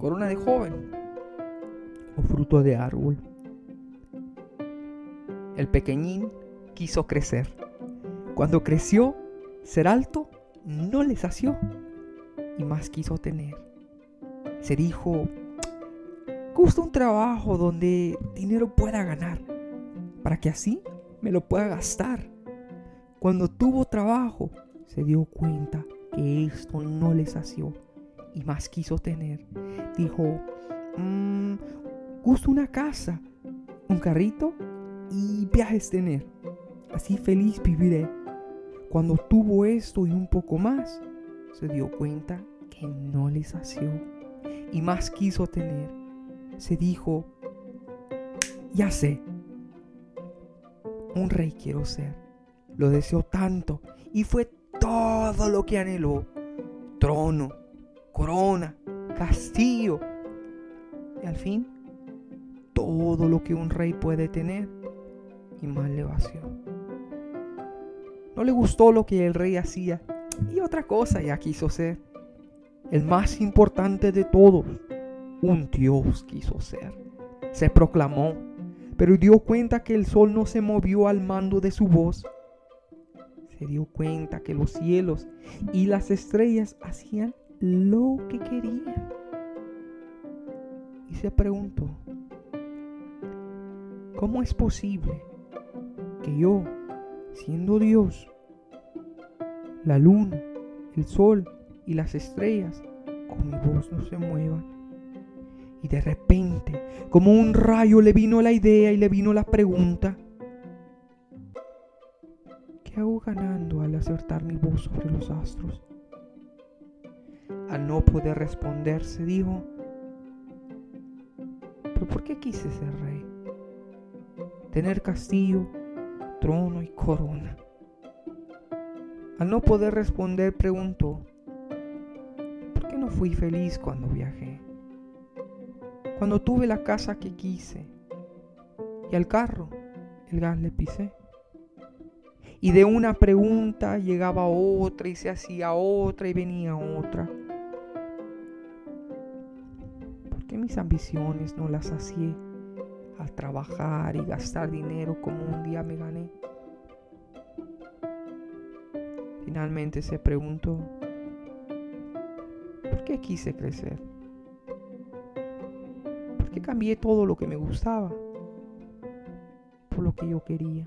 corona de joven o fruto de árbol. El pequeñín quiso crecer. Cuando creció, ser alto no le sació y más quiso tener. Se dijo, gusta un trabajo donde dinero pueda ganar, para que así me lo pueda gastar. Cuando tuvo trabajo, se dio cuenta que esto no le sació y más quiso tener. Dijo, mmm, gusto una casa, un carrito y viajes tener. Así feliz viviré. Cuando tuvo esto y un poco más, se dio cuenta que no le sació y más quiso tener. Se dijo, ya sé, un rey quiero ser. Lo deseó tanto y fue todo lo que anheló. Trono, corona, castillo. Y al fin, todo lo que un rey puede tener y más le vació. No le gustó lo que el rey hacía y otra cosa ya quiso ser. El más importante de todos, un dios quiso ser. Se proclamó, pero dio cuenta que el sol no se movió al mando de su voz. Se dio cuenta que los cielos y las estrellas hacían lo que querían. Y se preguntó, ¿cómo es posible que yo, siendo Dios, la luna, el sol y las estrellas con mi voz no se muevan? Y de repente, como un rayo, le vino la idea y le vino la pregunta. ¿Qué hago ganando al acertar mi voz sobre los astros? Al no poder responder, se dijo, ¿pero por qué quise ser rey? Tener castillo, trono y corona. Al no poder responder, preguntó, ¿por qué no fui feliz cuando viajé? Cuando tuve la casa que quise y al carro el gas le pisé. Y de una pregunta llegaba otra y se hacía otra y venía otra. Mis ambiciones no las hacía al trabajar y gastar dinero como un día me gané? Finalmente se preguntó, ¿por qué quise crecer? ¿Por qué cambié todo lo que me gustaba por lo que yo quería?